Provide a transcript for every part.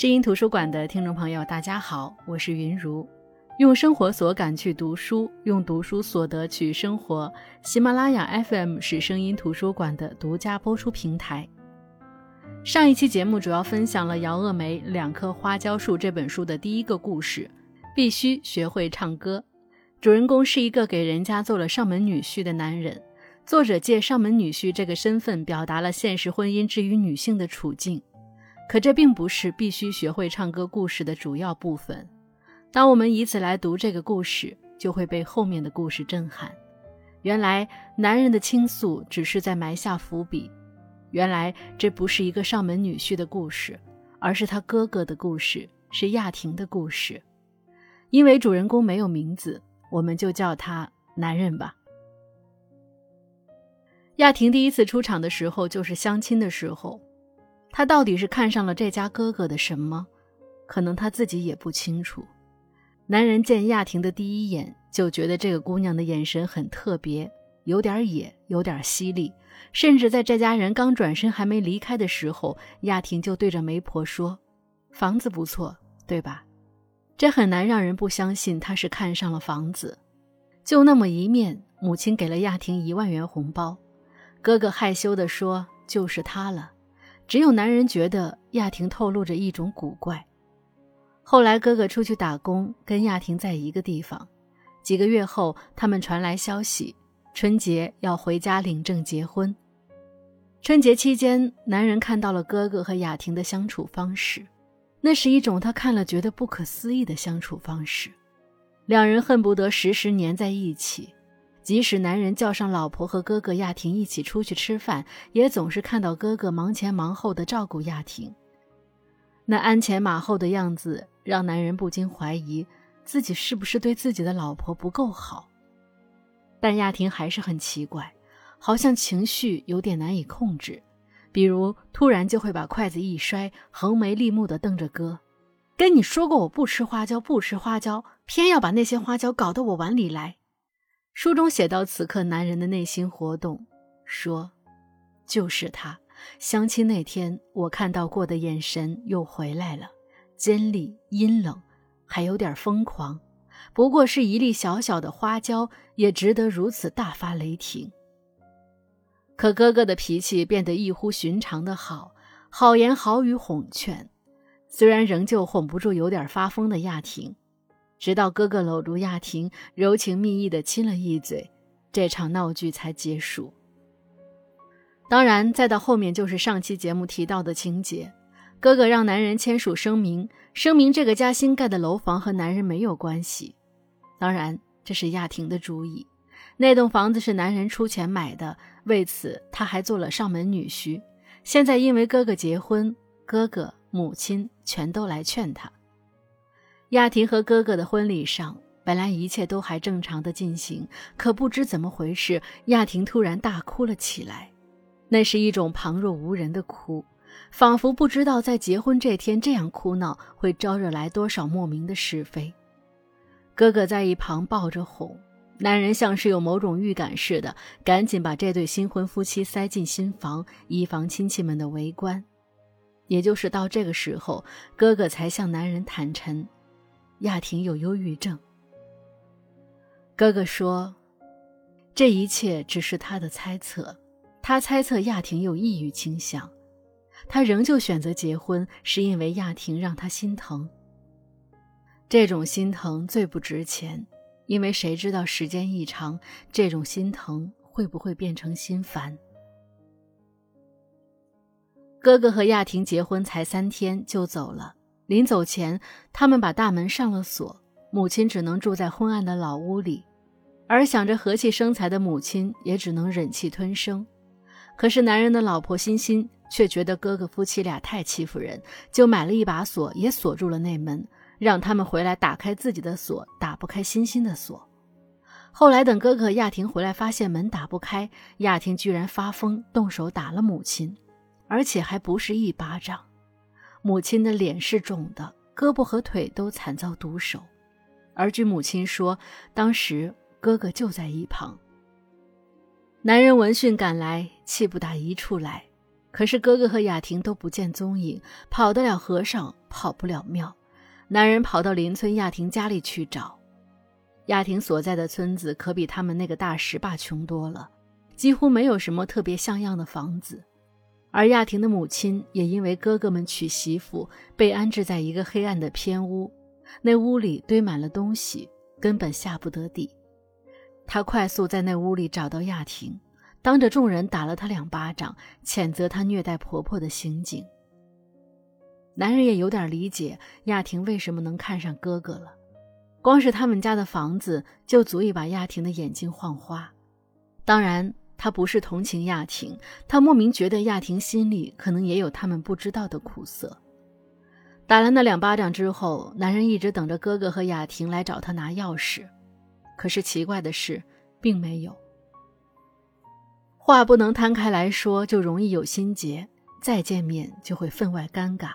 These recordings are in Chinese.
诗音图书馆的听众朋友，大家好，我是云如。用生活所感去读书，用读书所得去生活。喜马拉雅 FM 是声音图书馆的独家播出平台。上一期节目主要分享了姚鄂梅《两棵花椒树》这本书的第一个故事，必须学会唱歌。主人公是一个给人家做了上门女婿的男人。作者借上门女婿这个身份，表达了现实婚姻之于女性的处境。可这并不是必须学会唱歌故事的主要部分。当我们以此来读这个故事，就会被后面的故事震撼。原来男人的倾诉只是在埋下伏笔。原来这不是一个上门女婿的故事，而是他哥哥的故事，是亚婷的故事。因为主人公没有名字，我们就叫他男人吧。亚婷第一次出场的时候，就是相亲的时候。他到底是看上了这家哥哥的什么？可能他自己也不清楚。男人见亚婷的第一眼，就觉得这个姑娘的眼神很特别，有点野，有点犀利。甚至在这家人刚转身还没离开的时候，亚婷就对着媒婆说：“房子不错，对吧？”这很难让人不相信他是看上了房子。就那么一面，母亲给了亚婷一万元红包。哥哥害羞地说：“就是他了。”只有男人觉得亚婷透露着一种古怪。后来哥哥出去打工，跟亚婷在一个地方。几个月后，他们传来消息，春节要回家领证结婚。春节期间，男人看到了哥哥和雅婷的相处方式，那是一种他看了觉得不可思议的相处方式，两人恨不得时时黏在一起。即使男人叫上老婆和哥哥亚婷一起出去吃饭，也总是看到哥哥忙前忙后的照顾亚婷。那鞍前马后的样子，让男人不禁怀疑自己是不是对自己的老婆不够好。但亚婷还是很奇怪，好像情绪有点难以控制，比如突然就会把筷子一摔，横眉立目地瞪着哥：“跟你说过我不吃花椒，不吃花椒，偏要把那些花椒搞到我碗里来。”书中写到此刻男人的内心活动，说：“就是他，相亲那天我看到过的眼神又回来了，尖利、阴冷，还有点疯狂。不过是一粒小小的花椒，也值得如此大发雷霆。可哥哥的脾气变得异乎寻常的好，好言好语哄劝，虽然仍旧哄不住有点发疯的亚婷。”直到哥哥搂住亚婷，柔情蜜意地亲了一嘴，这场闹剧才结束。当然，再到后面就是上期节目提到的情节：哥哥让男人签署声明，声明这个家新盖的楼房和男人没有关系。当然，这是亚婷的主意。那栋房子是男人出钱买的，为此他还做了上门女婿。现在因为哥哥结婚，哥哥、母亲全都来劝他。亚婷和哥哥的婚礼上，本来一切都还正常的进行，可不知怎么回事，亚婷突然大哭了起来。那是一种旁若无人的哭，仿佛不知道在结婚这天这样哭闹会招惹来多少莫名的是非。哥哥在一旁抱着哄，男人像是有某种预感似的，赶紧把这对新婚夫妻塞进新房，以防亲戚们的围观。也就是到这个时候，哥哥才向男人坦诚。亚婷有忧郁症。哥哥说：“这一切只是他的猜测，他猜测亚婷有抑郁倾向。他仍旧选择结婚，是因为亚婷让他心疼。这种心疼最不值钱，因为谁知道时间一长，这种心疼会不会变成心烦？”哥哥和亚婷结婚才三天就走了。临走前，他们把大门上了锁，母亲只能住在昏暗的老屋里，而想着和气生财的母亲也只能忍气吞声。可是男人的老婆欣欣却觉得哥哥夫妻俩太欺负人，就买了一把锁，也锁住了内门，让他们回来打开自己的锁，打不开欣欣的锁。后来等哥哥亚婷回来，发现门打不开，亚婷居然发疯，动手打了母亲，而且还不是一巴掌。母亲的脸是肿的，胳膊和腿都惨遭毒手，而据母亲说，当时哥哥就在一旁。男人闻讯赶来，气不打一处来，可是哥哥和雅婷都不见踪影，跑得了和尚跑不了庙。男人跑到邻村亚婷家里去找，亚婷所在的村子可比他们那个大石坝穷多了，几乎没有什么特别像样的房子。而亚婷的母亲也因为哥哥们娶媳妇，被安置在一个黑暗的偏屋，那屋里堆满了东西，根本下不得地。他快速在那屋里找到亚婷，当着众人打了她两巴掌，谴责她虐待婆婆的行径。男人也有点理解亚婷为什么能看上哥哥了，光是他们家的房子就足以把亚婷的眼睛晃花。当然。他不是同情亚婷，他莫名觉得亚婷心里可能也有他们不知道的苦涩。打了那两巴掌之后，男人一直等着哥哥和亚婷来找他拿钥匙，可是奇怪的是，并没有。话不能摊开来说，就容易有心结，再见面就会分外尴尬。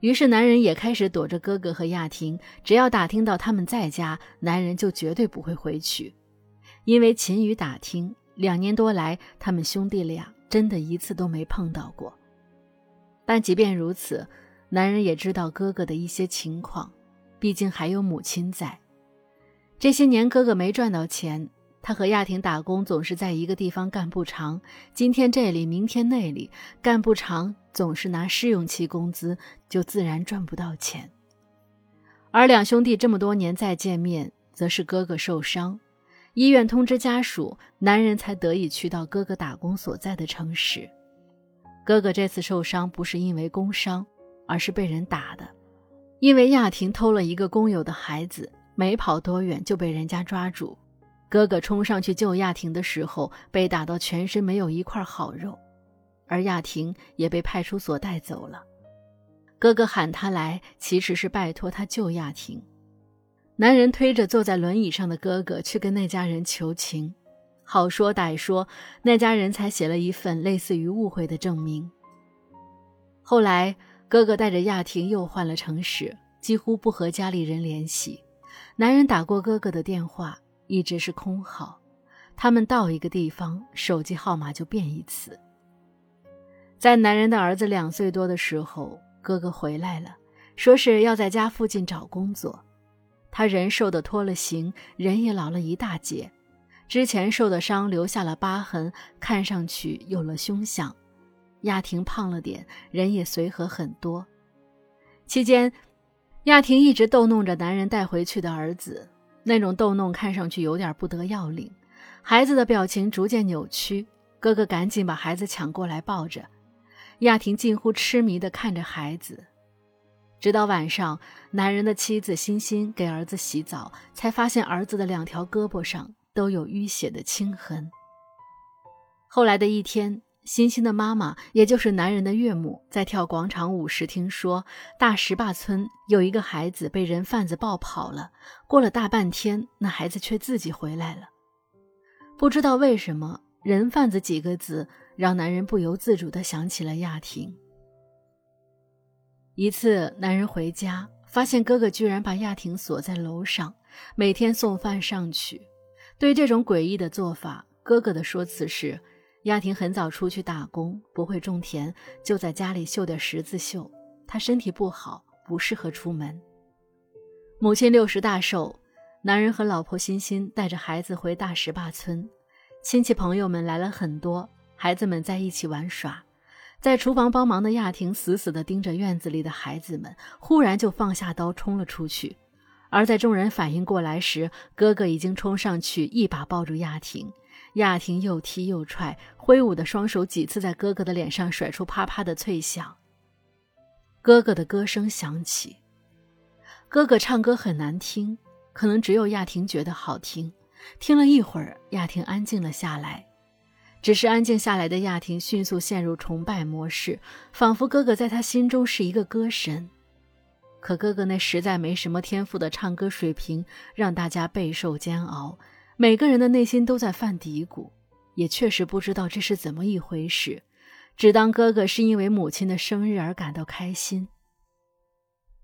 于是男人也开始躲着哥哥和亚婷，只要打听到他们在家，男人就绝对不会回去，因为秦宇打听。两年多来，他们兄弟俩真的一次都没碰到过。但即便如此，男人也知道哥哥的一些情况，毕竟还有母亲在。这些年，哥哥没赚到钱，他和亚婷打工总是在一个地方干不长，今天这里，明天那里，干不长，总是拿试用期工资，就自然赚不到钱。而两兄弟这么多年再见面，则是哥哥受伤。医院通知家属，男人才得以去到哥哥打工所在的城市。哥哥这次受伤不是因为工伤，而是被人打的。因为亚婷偷了一个工友的孩子，没跑多远就被人家抓住。哥哥冲上去救亚婷的时候，被打到全身没有一块好肉，而亚婷也被派出所带走了。哥哥喊他来，其实是拜托他救亚婷。男人推着坐在轮椅上的哥哥去跟那家人求情，好说歹说，那家人才写了一份类似于误会的证明。后来，哥哥带着亚婷又换了城市，几乎不和家里人联系。男人打过哥哥的电话，一直是空号。他们到一个地方，手机号码就变一次。在男人的儿子两岁多的时候，哥哥回来了，说是要在家附近找工作。他人瘦的脱了形，人也老了一大截，之前受的伤留下了疤痕，看上去有了凶相。亚婷胖了点，人也随和很多。期间，亚婷一直逗弄着男人带回去的儿子，那种逗弄看上去有点不得要领。孩子的表情逐渐扭曲，哥哥赶紧把孩子抢过来抱着，亚婷近乎痴迷地看着孩子。直到晚上，男人的妻子欣欣给儿子洗澡，才发现儿子的两条胳膊上都有淤血的青痕。后来的一天，欣欣的妈妈，也就是男人的岳母，在跳广场舞时，听说大石坝村有一个孩子被人贩子抱跑了。过了大半天，那孩子却自己回来了。不知道为什么，“人贩子”几个字让男人不由自主地想起了亚婷。一次，男人回家，发现哥哥居然把亚婷锁在楼上，每天送饭上去。对这种诡异的做法，哥哥的说辞是：亚婷很早出去打工，不会种田，就在家里绣点十字绣。她身体不好，不适合出门。母亲六十大寿，男人和老婆欣欣带着孩子回大石坝村，亲戚朋友们来了很多，孩子们在一起玩耍。在厨房帮忙的亚婷死死地盯着院子里的孩子们，忽然就放下刀冲了出去。而在众人反应过来时，哥哥已经冲上去一把抱住亚婷。亚婷又踢又踹，挥舞的双手几次在哥哥的脸上甩出啪啪的脆响。哥哥的歌声响起，哥哥唱歌很难听，可能只有亚婷觉得好听。听了一会儿，亚婷安静了下来。只是安静下来的亚婷迅速陷入崇拜模式，仿佛哥哥在她心中是一个歌神。可哥哥那实在没什么天赋的唱歌水平，让大家备受煎熬。每个人的内心都在犯嘀咕，也确实不知道这是怎么一回事，只当哥哥是因为母亲的生日而感到开心。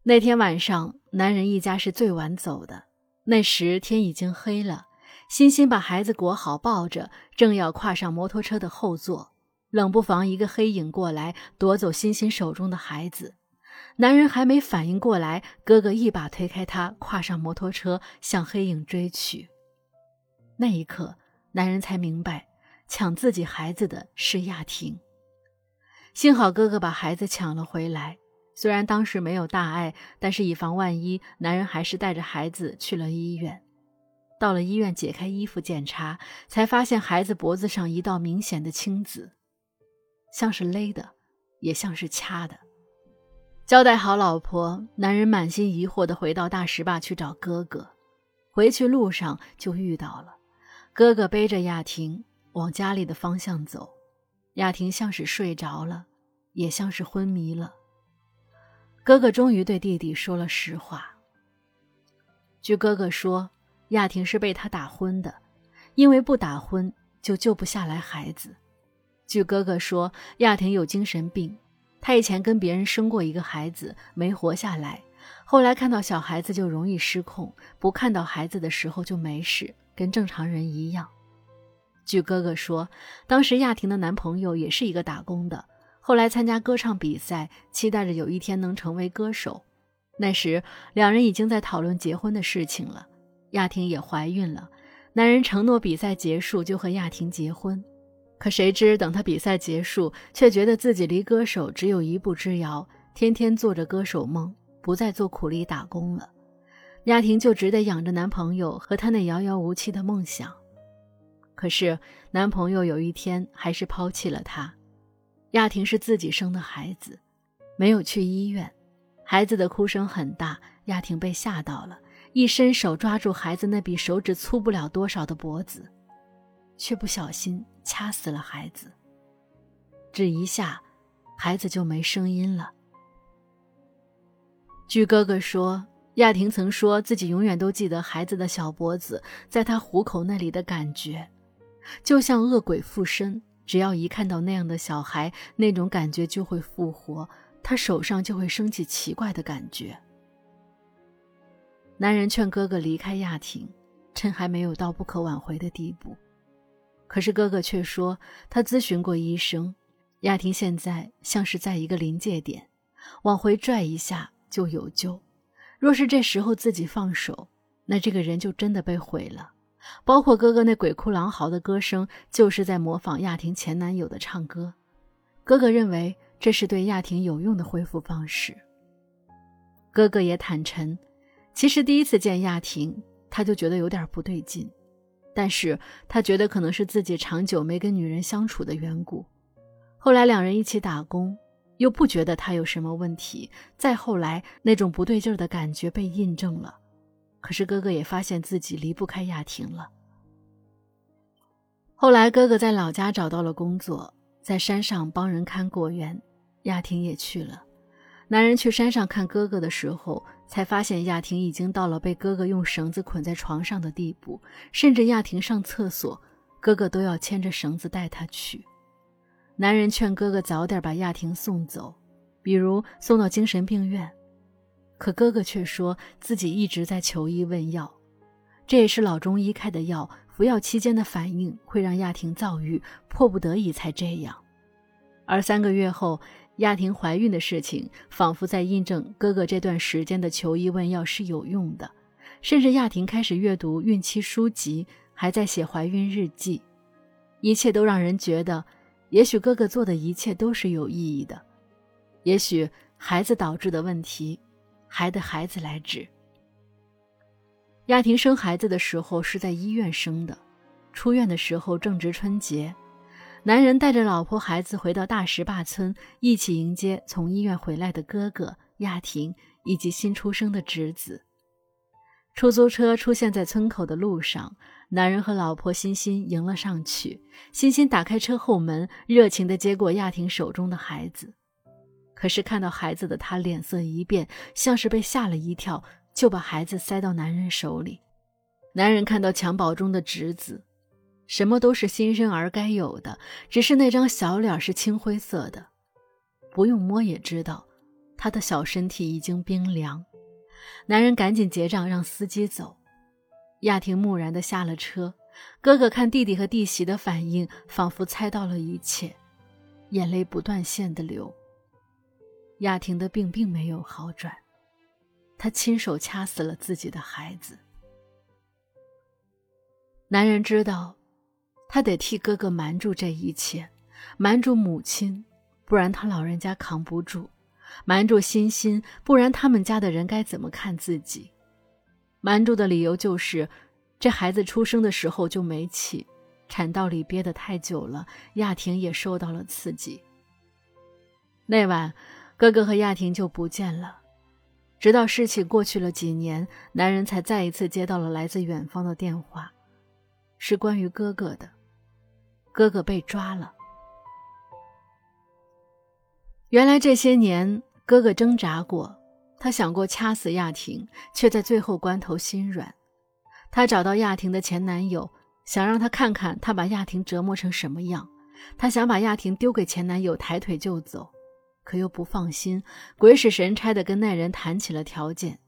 那天晚上，男人一家是最晚走的，那时天已经黑了。欣欣把孩子裹好，抱着，正要跨上摩托车的后座，冷不防一个黑影过来夺走欣欣手中的孩子。男人还没反应过来，哥哥一把推开他，跨上摩托车向黑影追去。那一刻，男人才明白，抢自己孩子的是亚婷。幸好哥哥把孩子抢了回来，虽然当时没有大碍，但是以防万一，男人还是带着孩子去了医院。到了医院，解开衣服检查，才发现孩子脖子上一道明显的青紫，像是勒的，也像是掐的。交代好老婆，男人满心疑惑地回到大石坝去找哥哥。回去路上就遇到了，哥哥背着雅婷往家里的方向走，雅婷像是睡着了，也像是昏迷了。哥哥终于对弟弟说了实话。据哥哥说。亚婷是被他打昏的，因为不打昏就救不下来孩子。据哥哥说，亚婷有精神病，他以前跟别人生过一个孩子，没活下来。后来看到小孩子就容易失控，不看到孩子的时候就没事，跟正常人一样。据哥哥说，当时亚婷的男朋友也是一个打工的，后来参加歌唱比赛，期待着有一天能成为歌手。那时两人已经在讨论结婚的事情了。亚婷也怀孕了，男人承诺比赛结束就和亚婷结婚，可谁知等他比赛结束，却觉得自己离歌手只有一步之遥，天天做着歌手梦，不再做苦力打工了。亚婷就只得养着男朋友和他那遥遥无期的梦想。可是男朋友有一天还是抛弃了她。亚婷是自己生的孩子，没有去医院，孩子的哭声很大，亚婷被吓到了。一伸手抓住孩子那比手指粗不了多少的脖子，却不小心掐死了孩子。只一下，孩子就没声音了。据哥哥说，亚婷曾说自己永远都记得孩子的小脖子在他虎口那里的感觉，就像恶鬼附身，只要一看到那样的小孩，那种感觉就会复活，他手上就会升起奇怪的感觉。男人劝哥哥离开亚婷，趁还没有到不可挽回的地步。可是哥哥却说，他咨询过医生，亚婷现在像是在一个临界点，往回拽一下就有救。若是这时候自己放手，那这个人就真的被毁了。包括哥哥那鬼哭狼嚎的歌声，就是在模仿亚婷前男友的唱歌。哥哥认为这是对亚婷有用的恢复方式。哥哥也坦诚。其实第一次见亚婷，他就觉得有点不对劲，但是他觉得可能是自己长久没跟女人相处的缘故。后来两人一起打工，又不觉得他有什么问题。再后来，那种不对劲的感觉被印证了。可是哥哥也发现自己离不开亚婷了。后来哥哥在老家找到了工作，在山上帮人看果园，亚婷也去了。男人去山上看哥哥的时候。才发现亚婷已经到了被哥哥用绳子捆在床上的地步，甚至亚婷上厕所，哥哥都要牵着绳子带她去。男人劝哥哥早点把亚婷送走，比如送到精神病院，可哥哥却说自己一直在求医问药，这也是老中医开的药，服药期间的反应会让亚婷躁郁，迫不得已才这样。而三个月后。亚婷怀孕的事情，仿佛在印证哥哥这段时间的求医问药是有用的。甚至亚婷开始阅读孕期书籍，还在写怀孕日记，一切都让人觉得，也许哥哥做的一切都是有意义的。也许孩子导致的问题，还得孩子来治。亚婷生孩子的时候是在医院生的，出院的时候正值春节。男人带着老婆孩子回到大石坝村，一起迎接从医院回来的哥哥亚婷以及新出生的侄子。出租车出现在村口的路上，男人和老婆欣欣迎了上去。欣欣打开车后门，热情地接过亚婷手中的孩子。可是看到孩子的他脸色一变，像是被吓了一跳，就把孩子塞到男人手里。男人看到襁褓中的侄子。什么都是新生儿该有的，只是那张小脸是青灰色的，不用摸也知道，他的小身体已经冰凉。男人赶紧结账，让司机走。亚婷木然地下了车。哥哥看弟弟和弟媳的反应，仿佛猜到了一切。眼泪不断线的流。亚婷的病并没有好转，他亲手掐死了自己的孩子。男人知道，他得替哥哥瞒住这一切，瞒住母亲，不然他老人家扛不住；瞒住欣欣，不然他们家的人该怎么看自己？瞒住的理由就是，这孩子出生的时候就没气，产道里憋得太久了，亚婷也受到了刺激。那晚。哥哥和亚婷就不见了，直到事情过去了几年，男人才再一次接到了来自远方的电话，是关于哥哥的。哥哥被抓了。原来这些年，哥哥挣扎过，他想过掐死亚婷，却在最后关头心软。他找到亚婷的前男友，想让他看看他把亚婷折磨成什么样。他想把亚婷丢给前男友，抬腿就走。可又不放心，鬼使神差的跟那人谈起了条件。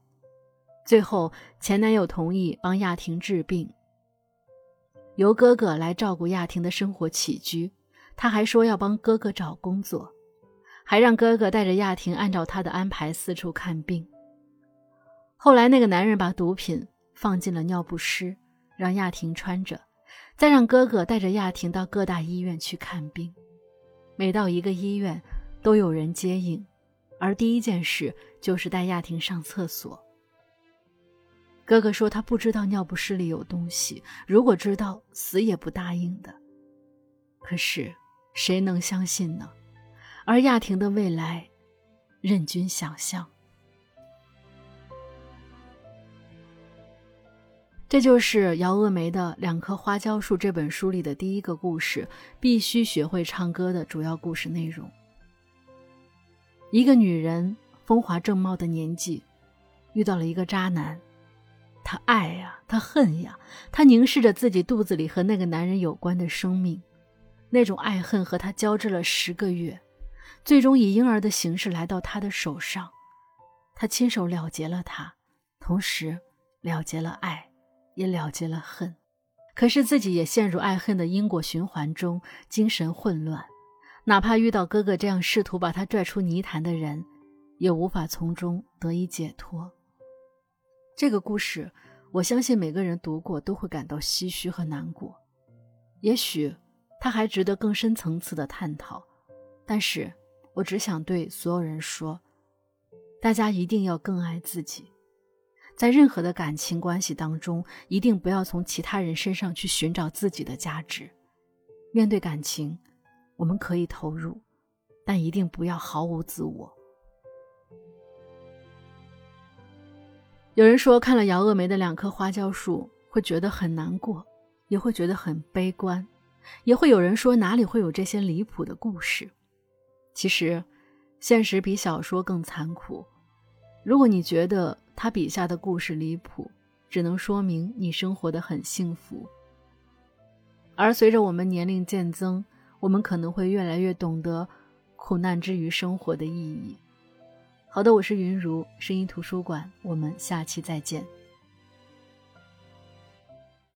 最后，前男友同意帮亚婷治病，由哥哥来照顾亚婷的生活起居。他还说要帮哥哥找工作，还让哥哥带着亚婷按照他的安排四处看病。后来，那个男人把毒品放进了尿不湿，让亚婷穿着，再让哥哥带着亚婷到各大医院去看病。每到一个医院，都有人接应，而第一件事就是带亚婷上厕所。哥哥说他不知道尿不湿里有东西，如果知道，死也不答应的。可是谁能相信呢？而亚婷的未来，任君想象。这就是姚峨梅的《两棵花椒树》这本书里的第一个故事，必须学会唱歌的主要故事内容。一个女人风华正茂的年纪，遇到了一个渣男，她爱呀，她恨呀，她凝视着自己肚子里和那个男人有关的生命，那种爱恨和她交织了十个月，最终以婴儿的形式来到他的手上，他亲手了结了他，同时了结了爱，也了结了恨，可是自己也陷入爱恨的因果循环中，精神混乱。哪怕遇到哥哥这样试图把他拽出泥潭的人，也无法从中得以解脱。这个故事，我相信每个人读过都会感到唏嘘和难过。也许它还值得更深层次的探讨，但是我只想对所有人说：大家一定要更爱自己，在任何的感情关系当中，一定不要从其他人身上去寻找自己的价值。面对感情。我们可以投入，但一定不要毫无自我。有人说看了姚峨眉的《两棵花椒树》会觉得很难过，也会觉得很悲观，也会有人说哪里会有这些离谱的故事。其实，现实比小说更残酷。如果你觉得他笔下的故事离谱，只能说明你生活的很幸福。而随着我们年龄渐增，我们可能会越来越懂得苦难之于生活的意义。好的，我是云如声音图书馆，我们下期再见。